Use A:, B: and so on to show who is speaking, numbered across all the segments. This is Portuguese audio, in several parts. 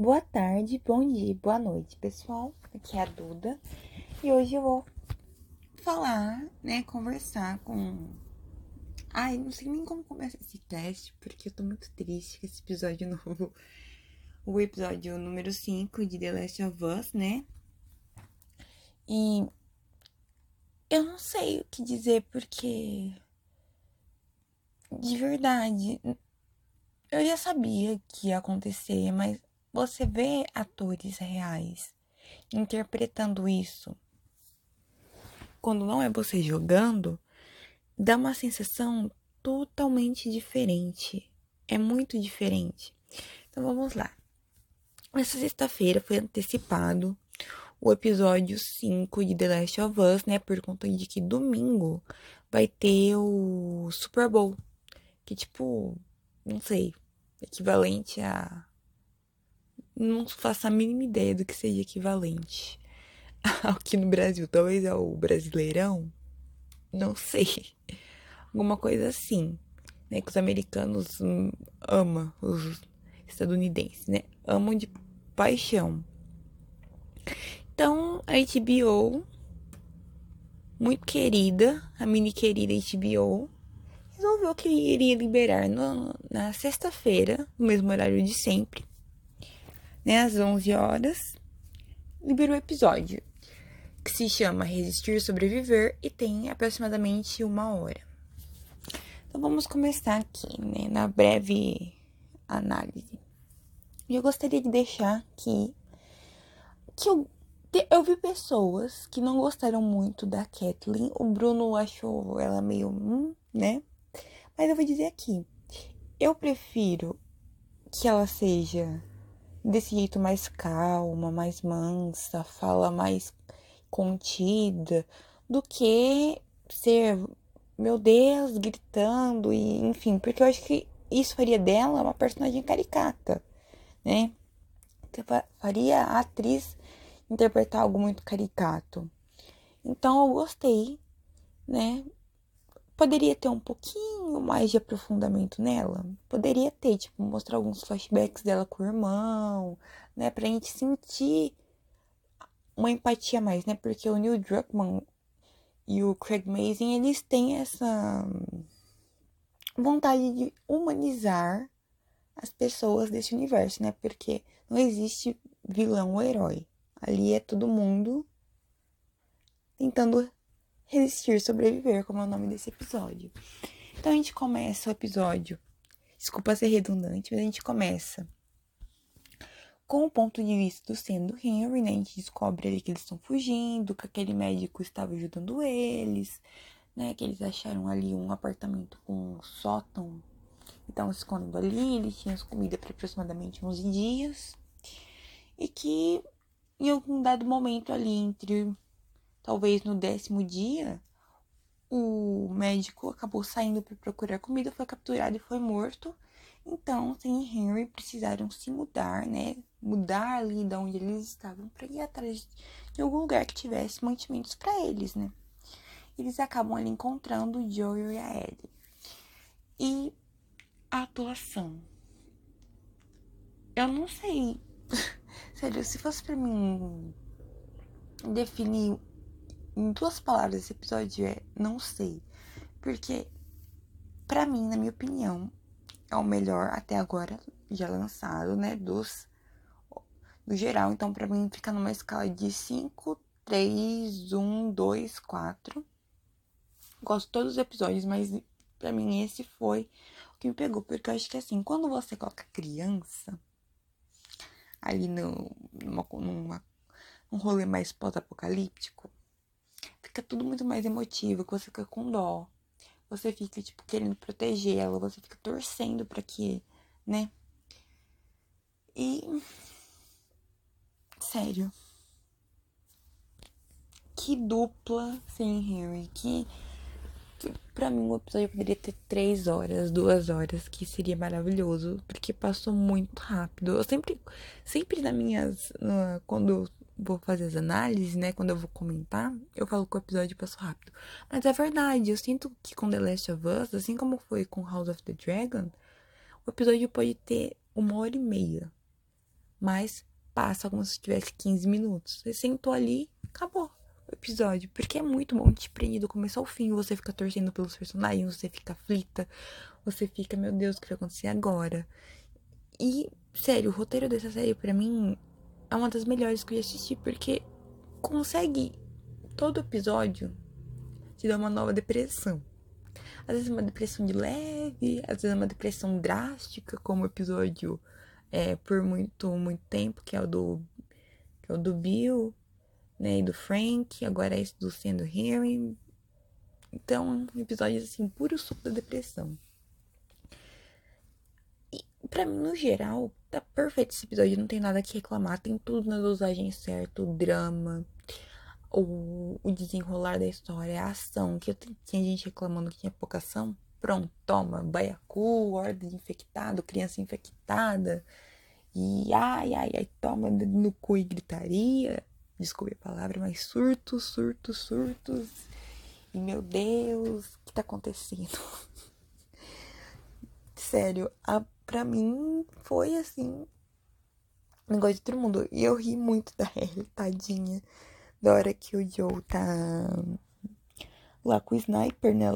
A: Boa tarde, bom dia, boa noite, pessoal. Aqui é a Duda e hoje eu vou falar, né, conversar com. Ai, não sei nem como começar esse teste, porque eu tô muito triste com esse episódio novo. O episódio número 5 de The Last of Us, né? E eu não sei o que dizer, porque. De verdade, eu já sabia que ia acontecer, mas você vê atores reais interpretando isso quando não é você jogando, dá uma sensação totalmente diferente. É muito diferente. Então vamos lá. Essa sexta-feira foi antecipado o episódio 5 de The Last of Us, né? Por conta de que domingo vai ter o Super Bowl. Que tipo, não sei, equivalente a não faço a mínima ideia do que seja equivalente aqui no Brasil. Talvez é o Brasileirão? Não sei. Alguma coisa assim. Né? Que os americanos amam, os estadunidenses, né? Amam de paixão. Então, a HBO, muito querida, a mini querida HBO, resolveu que iria liberar no, na sexta-feira, no mesmo horário de sempre, né, às 11 horas, liberou o episódio, que se chama Resistir Sobreviver e tem aproximadamente uma hora. Então vamos começar aqui, né, na breve análise. Eu gostaria de deixar aqui que eu, eu vi pessoas que não gostaram muito da Kathleen. O Bruno achou ela meio, hum, né? Mas eu vou dizer aqui, eu prefiro que ela seja desse jeito mais calma, mais mansa, fala mais contida, do que ser, meu Deus, gritando e enfim, porque eu acho que isso faria dela uma personagem caricata, né? Que faria a atriz interpretar algo muito caricato. Então eu gostei, né? Poderia ter um pouquinho mais de aprofundamento nela. Poderia ter, tipo, mostrar alguns flashbacks dela com o irmão, né? Pra gente sentir uma empatia mais, né? Porque o Neil Druckmann e o Craig Mazin, eles têm essa vontade de humanizar as pessoas desse universo, né? Porque não existe vilão ou herói. Ali é todo mundo tentando resistir, sobreviver, como é o nome desse episódio. Então a gente começa o episódio. Desculpa ser redundante, mas a gente começa com o ponto de vista do sendo Henry, né? A gente descobre ali que eles estão fugindo, que aquele médico estava ajudando eles, né? Que eles acharam ali um apartamento com um sótão e estavam se escondendo ali. Eles tinham comida para aproximadamente 11 dias. E que em algum dado momento ali entre Talvez no décimo dia, o médico acabou saindo para procurar comida, foi capturado e foi morto. Então, Sam e Henry precisaram se mudar, né? Mudar ali de onde eles estavam para ir atrás de algum lugar que tivesse mantimentos para eles, né? Eles acabam ali encontrando o Joey e a Ellie. E a atuação. Eu não sei. Sério, se fosse para mim definir em duas palavras esse episódio é não sei. Porque, para mim, na minha opinião, é o melhor até agora já lançado, né? Dos. Do geral. Então, para mim, fica numa escala de 5, 3, 1, 2, 4. Gosto de todos os episódios, mas para mim esse foi o que me pegou. Porque eu acho que assim, quando você coloca criança ali no, numa, numa, num rolê mais pós-apocalíptico, fica tudo muito mais emotivo, que você fica com dó. Você fica, tipo, querendo proteger ela, você fica torcendo para que, né? E. Sério. Que dupla sem Harry. Que. Pra mim, o episódio poderia ter três horas, duas horas, que seria maravilhoso, porque passou muito rápido. Eu sempre, sempre nas minhas. quando vou fazer as análises, né? Quando eu vou comentar, eu falo que o episódio passou rápido. Mas é verdade, eu sinto que com The Last of Us, assim como foi com House of the Dragon, o episódio pode ter uma hora e meia. mas passa como se tivesse 15 minutos. Você sentou ali, acabou o episódio. Porque é muito bom te prender do começo ao fim. Você fica torcendo pelos personagens, você fica aflita, você fica, meu Deus, o que vai acontecer agora? E, sério, o roteiro dessa série, para mim, é uma das melhores que eu já assisti, porque consegue todo episódio te dar uma nova depressão. Às vezes uma depressão de leve, às vezes uma depressão drástica, como o episódio é, por muito, muito tempo, que é o do, que é o do Bill, né, e do Frank, agora é esse do Sendo Hearing. Então, episódios assim, puro suco da depressão. E pra mim, no geral, tá perfeito esse episódio, não tem nada que reclamar, tem tudo na dosagem certa, o drama, o, o desenrolar da história, a ação, que tinha gente reclamando que tinha pouca ação. Pronto, toma, baiacu, ordem infectado, criança infectada. E ai, ai, ai, toma no cu e gritaria. Desculpe a palavra, mas surtos, surtos, surtos. E meu Deus, o que tá acontecendo? Sério, a, pra mim foi assim. Negócio de todo mundo. E eu ri muito da Ellie, tadinha da hora que o Joe tá lá com o sniper, né?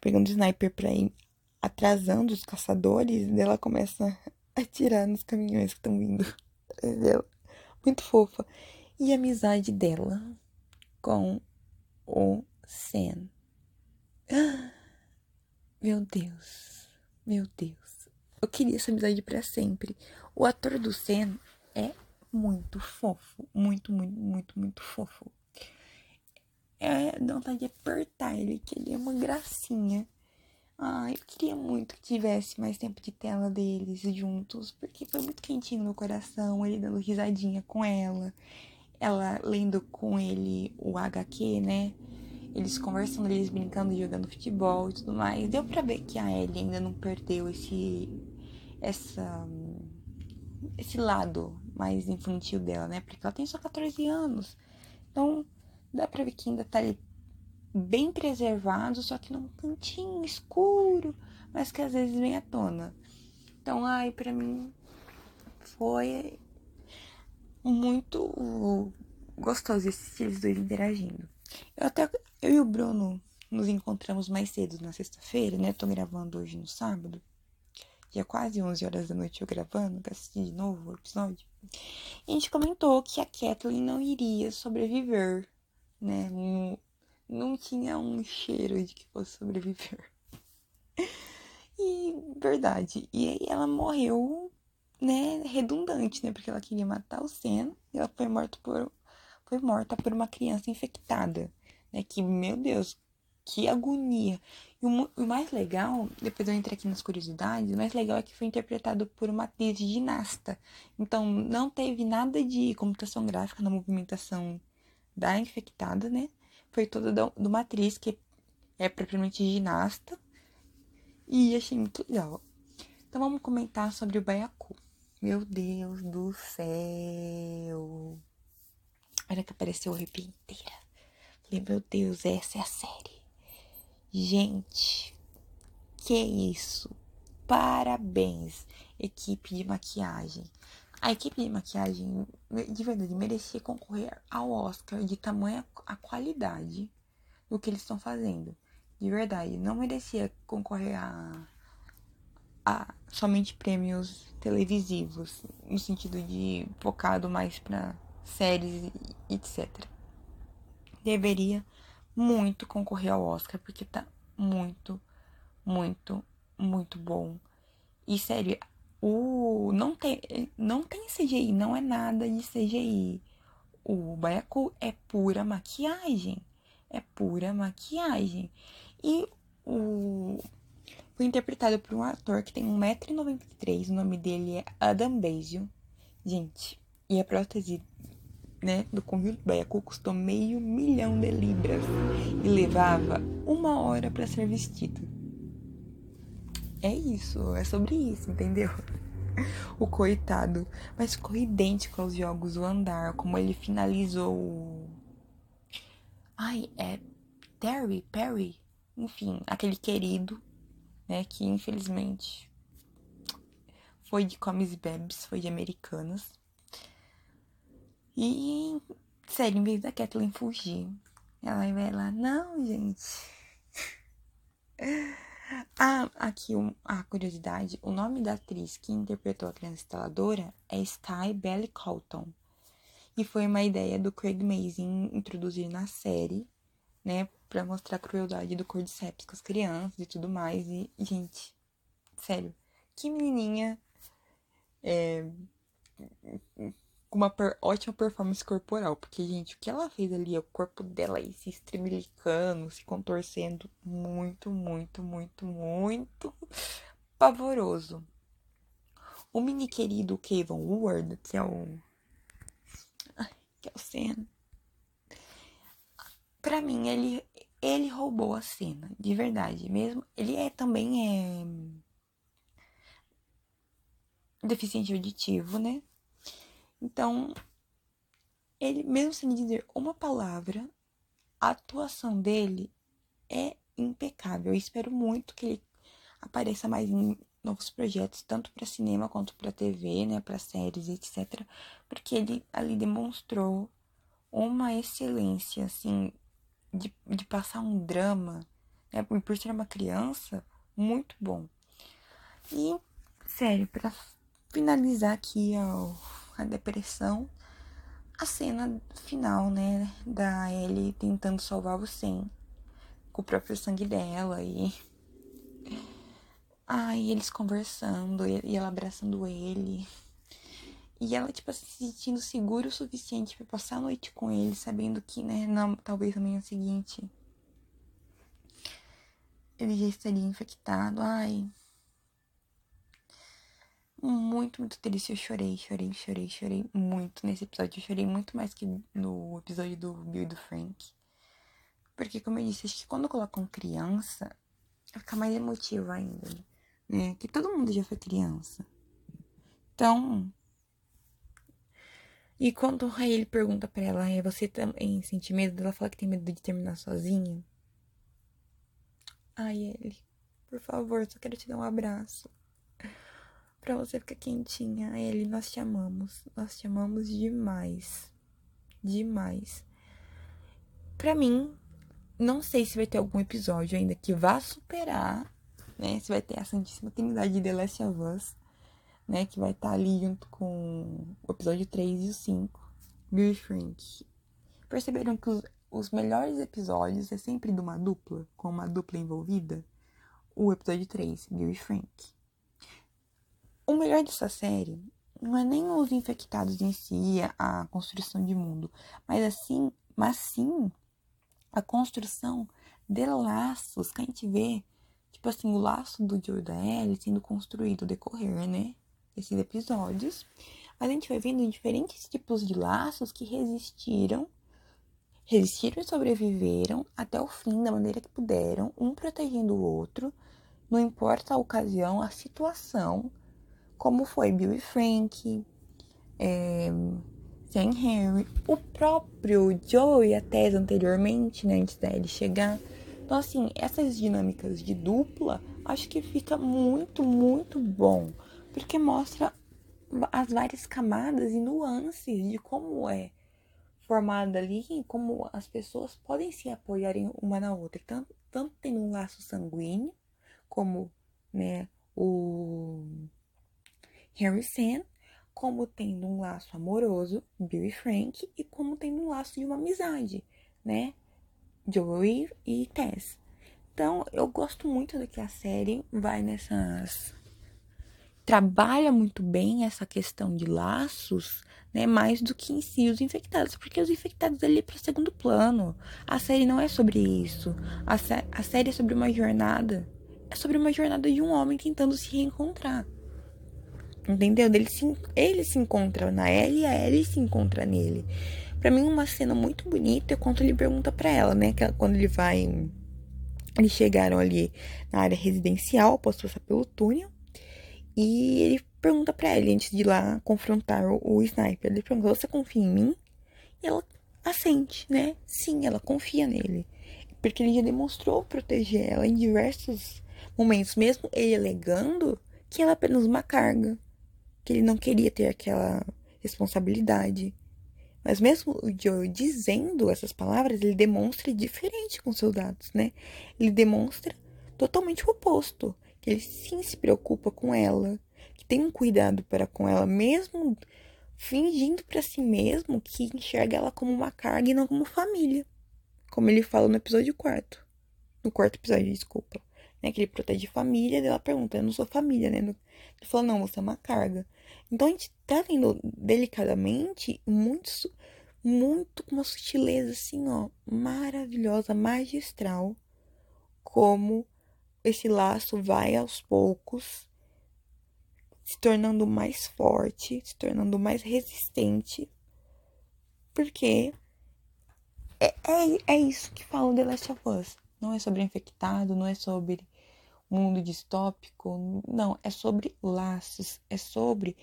A: Pegando o sniper pra ir atrasando os caçadores, e ela começa a atirar nos caminhões que estão vindo. Entendeu? Muito fofa. E a amizade dela com o Sam. Meu Deus. Meu Deus. Eu queria essa amizade para sempre. O ator do Sam é muito fofo. Muito, muito, muito, muito fofo. É, dá vontade de apertar ele, que ele é uma gracinha. Ah, eu queria muito que tivesse mais tempo de tela deles juntos, porque foi muito quentinho no coração, ele dando risadinha com ela, ela lendo com ele o HQ, né? Eles conversando, eles brincando, jogando futebol e tudo mais. Deu pra ver que a Ellie ainda não perdeu esse. Essa. esse lado mais infantil dela, né? Porque ela tem só 14 anos. Então, dá pra ver que ainda tá ali bem preservado, só que num cantinho escuro, mas que às vezes vem à tona. Então, ai, pra mim foi muito gostoso eles dois interagindo. Eu até eu e o Bruno nos encontramos mais cedo na sexta-feira, né? Tô gravando hoje no sábado. Já quase 11 horas da noite eu gravando, assistir de novo o episódio. E a gente comentou que a Kathleen não iria sobreviver, né? Não, não tinha um cheiro de que fosse sobreviver. E verdade. E aí ela morreu, né, redundante, né? Porque ela queria matar o Sen e ela foi morta por foi morta por uma criança infectada, né? Que, meu Deus, que agonia. E o, o, mais legal, depois eu entrei aqui nas curiosidades, o mais legal é que foi interpretado por uma atriz ginasta. Então, não teve nada de computação gráfica na movimentação da infectada, né? Foi toda de uma atriz que é propriamente ginasta. E achei muito legal. Então, vamos comentar sobre o Baiacu. Meu Deus do céu! Olha que apareceu o arrepio inteira. Falei, meu Deus, essa é a série. Gente, que isso? Parabéns, equipe de maquiagem. A equipe de maquiagem, de verdade, merecia concorrer ao Oscar de tamanha a qualidade do que eles estão fazendo. De verdade, não merecia concorrer a, a somente prêmios televisivos, no sentido de focado mais para séries etc. Deveria muito concorrer ao Oscar, porque tá muito, muito, muito bom. E sério, o não tem não tem CGI, não é nada de CGI. O Baiacu é pura maquiagem, é pura maquiagem. E o foi interpretado por um ator que tem 1,93m, o nome dele é Adam Bezio. Gente, e a prótese né, do conjunto Baiacu custou meio milhão de libras e levava uma hora para ser vestido. É isso, é sobre isso, entendeu? O coitado. Mas ficou idêntico aos jogos O Andar, como ele finalizou. Ai, é Terry, Perry, enfim, aquele querido, né, que infelizmente foi de comes bebes, foi de americanas. E, sério, em vez da Kathleen fugir, ela vai lá, não, gente. ah, aqui um, a curiosidade: o nome da atriz que interpretou a criança instaladora é Sky Belly Colton. E foi uma ideia do Craig Mazin introduzir na série, né, para mostrar a crueldade do Cordyceps com as crianças e tudo mais. E, gente, sério, que menininha é, com uma per, ótima performance corporal. Porque, gente, o que ela fez ali, o corpo dela aí se estremilicando, se contorcendo, muito, muito, muito, muito pavoroso. O mini querido Kevin Ward, que é o. que é o Sen. Pra mim, ele, ele roubou a cena, de verdade. Mesmo. Ele é também é. Deficiente auditivo, né? Então, ele, mesmo sem dizer uma palavra, a atuação dele é impecável. Eu espero muito que ele apareça mais em novos projetos, tanto para cinema quanto para TV, né, para séries, etc. Porque ele ali demonstrou uma excelência, assim, de, de passar um drama, né, por, por ser uma criança, muito bom. E, sério, para finalizar aqui, ó, a depressão. A cena final, né, da Ellie tentando salvar o Sam com o próprio sangue dela e ai, eles conversando e ela abraçando ele. E ela, tipo, se sentindo segura o suficiente para passar a noite com ele, sabendo que, né, não, talvez na manhã seguinte ele já estaria infectado. Ai, muito, muito triste. Eu chorei, chorei, chorei, chorei muito nesse episódio. Eu chorei muito mais que no episódio do Bill e do Frank. Porque, como eu disse, acho que quando colocam criança, fica mais emotivo ainda, né? Que todo mundo já foi criança. Então. E quando aí ele pergunta pra ela, você também sente medo? Ela fala que tem medo de terminar sozinha. Ai, ele, por favor, só quero te dar um abraço para você ficar quentinha. Ele, nós te amamos. Nós te amamos demais. Demais. Para mim, não sei se vai ter algum episódio ainda que vá superar, né? Se vai ter a Santíssima Trindade de The Last of Us, né? Que vai estar tá ali junto com o episódio 3 e o 5. Bill e Frank. Perceberam que os, os melhores episódios é sempre de uma dupla, com uma dupla envolvida? O episódio 3, Bill e Frank. O melhor dessa série não é nem os infectados em si, a construção de mundo, mas assim, mas sim a construção de laços que a gente vê, tipo assim, o laço do Joe da Ellie sendo construído decorrer, né, desses episódios. A gente vai vendo diferentes tipos de laços que resistiram, resistiram e sobreviveram até o fim da maneira que puderam, um protegendo o outro, não importa a ocasião, a situação, como foi Bill e Frank, é, Sam Henry, o próprio Joe e a Tess anteriormente, né, antes dele chegar. Então, assim, essas dinâmicas de dupla, acho que fica muito, muito bom, porque mostra as várias camadas e nuances de como é formada ali como as pessoas podem se apoiarem uma na outra, tanto, tanto tem um laço sanguíneo, como, né, o Harry Sam, como tendo um laço amoroso, Bill e Frank, e como tendo um laço de uma amizade, né? Joey e Tess. Então, eu gosto muito do que a série vai nessas. Trabalha muito bem essa questão de laços, né? Mais do que em si os infectados, porque os infectados ali é para segundo plano. A série não é sobre isso. A, sé a série é sobre uma jornada. É sobre uma jornada de um homem tentando se reencontrar. Entendeu? Ele se, ele se encontra na Ellie e a Ellie se encontra nele. Para mim, uma cena muito bonita é quando ele pergunta para ela, né? Que quando ele vai. Eles chegaram ali na área residencial, após passar pelo túnel. E ele pergunta para ela, antes de ir lá confrontar o, o sniper, ele pergunta: Você confia em mim? E ela assente, né? Sim, ela confia nele. Porque ele já demonstrou proteger ela em diversos momentos, mesmo ele alegando que ela é apenas uma carga que ele não queria ter aquela responsabilidade. Mas mesmo o Joe dizendo essas palavras, ele demonstra diferente com seus atos, né? Ele demonstra totalmente o oposto. Que ele sim se preocupa com ela, que tem um cuidado para com ela, mesmo fingindo para si mesmo que enxerga ela como uma carga e não como família. Como ele fala no episódio 4. No quarto episódio, desculpa. Né, que ele protege família, ela pergunta, eu não sou família, né? Ele fala, não, você é uma carga. Então a gente tá vendo delicadamente, muito, muito com uma sutileza assim, ó, maravilhosa, magistral, como esse laço vai aos poucos se tornando mais forte, se tornando mais resistente, porque é, é, é isso que fala The Last of Us. Não é sobre infectado, não é sobre mundo distópico, não, é sobre laços, é sobre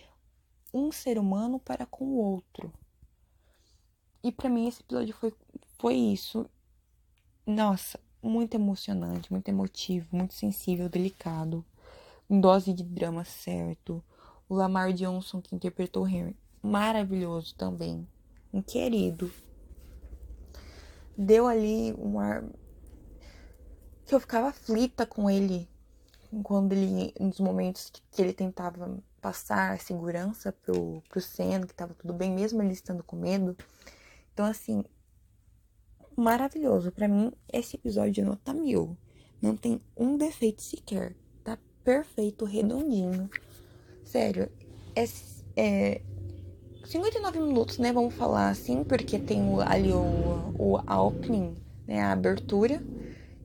A: um ser humano para com o outro. E para mim esse episódio foi, foi isso. Nossa, muito emocionante, muito emotivo, muito sensível, delicado. Dose de drama certo. O Lamar Johnson que interpretou o Henry, maravilhoso também. Um querido. Deu ali um ar que eu ficava aflita com ele quando ele nos momentos que ele tentava passar segurança pro, pro Senna, que tava tudo bem, mesmo ele estando com medo. Então, assim, maravilhoso. para mim, esse episódio nota mil. Não tem um defeito sequer. Tá perfeito, redondinho. Sério, é, é 59 minutos, né? Vamos falar assim, porque tem ali o, o a opening, né? A abertura.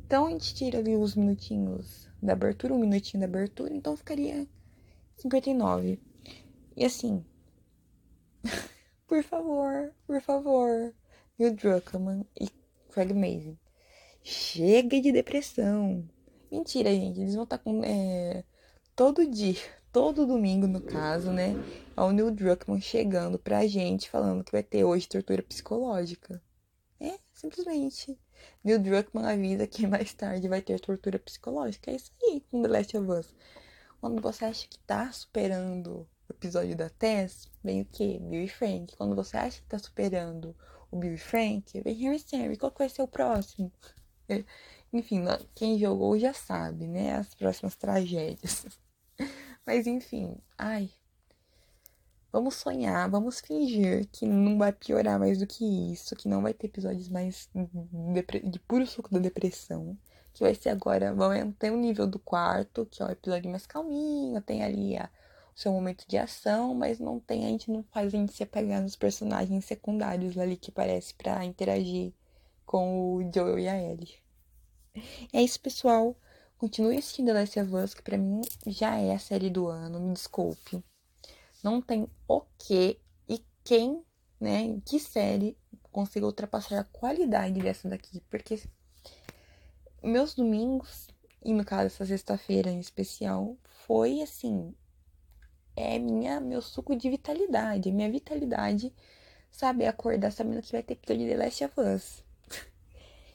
A: Então a gente tira ali os minutinhos da abertura, um minutinho da abertura, então ficaria 59. E assim, por favor, por favor, Neil Druckmann e Craig Mazin, chega de depressão. Mentira, gente, eles vão estar tá com é, todo dia, todo domingo no caso, né? É o Neil Druckmann chegando pra gente falando que vai ter hoje tortura psicológica. É, simplesmente. Neil Druckmann avisa que mais tarde vai ter tortura psicológica. É isso aí com The Last of Us. Quando você acha que tá superando o episódio da Tess, vem o quê? Bill e Frank. Quando você acha que tá superando o Bill e Frank, vem Harry Sammy. Qual que vai ser o próximo? Enfim, quem jogou já sabe, né? As próximas tragédias. Mas enfim, ai. Vamos sonhar, vamos fingir que não vai piorar mais do que isso, que não vai ter episódios mais de puro suco da depressão que vai ser agora, ter o nível do quarto, que é o episódio mais calminho, tem ali a, o seu momento de ação, mas não tem, a gente não faz a gente se apegar nos personagens secundários ali que parece para interagir com o Joel e a Ellie. É isso, pessoal. Continue assistindo The Last of Us, que pra mim já é a série do ano, me desculpe. Não tem o que e quem, né, que série consiga ultrapassar a qualidade dessa daqui, porque meus domingos, e no caso essa sexta-feira em especial, foi assim, é minha meu suco de vitalidade, minha vitalidade saber acordar sabendo que vai ter episódio de The Last of Us.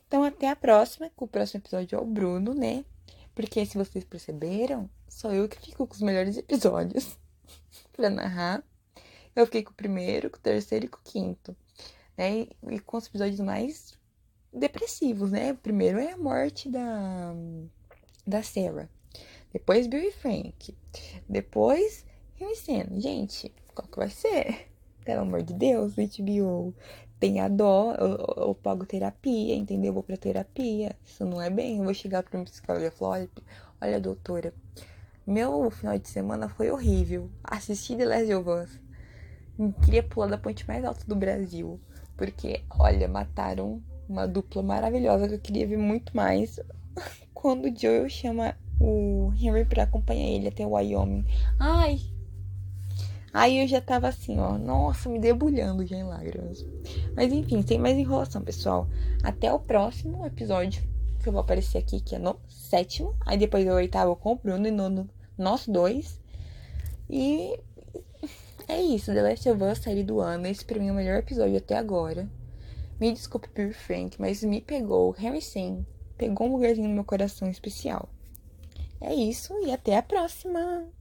A: Então até a próxima, que o próximo episódio é o Bruno, né? Porque se vocês perceberam, sou eu que fico com os melhores episódios para narrar. Eu fiquei com o primeiro, com o terceiro e com o quinto. Né? E com os episódios mais depressivos, né? O primeiro é a morte da, da Sarah. Depois Bill e Frank. Depois Senna. Gente, qual que vai ser? Pelo amor de Deus, HBO. Tenha dó, eu, eu, pago terapia, entendeu? Eu vou pra terapia. Isso não é bem. Eu vou chegar pra um psicólogo e falar: olha, doutora, meu final de semana foi horrível. Assisti The Last of Us. Queria pular da ponte mais alta do Brasil. Porque, olha, mataram uma dupla maravilhosa que eu queria ver muito mais. Quando o Joel chama o Henry para acompanhar ele até o Wyoming. Ai! Aí eu já tava assim, ó. Nossa, me debulhando já em lágrimas. Mas enfim, sem mais enrolação, pessoal. Até o próximo episódio que eu vou aparecer aqui, que é no sétimo. Aí depois o oitavo com o Bruno e no, no nós dois. E é isso. The Last of Us, série do ano. Esse pra mim é o melhor episódio até agora. Me desculpe por Frank, mas me pegou. Harry Sen pegou um lugarzinho no meu coração especial. É isso e até a próxima!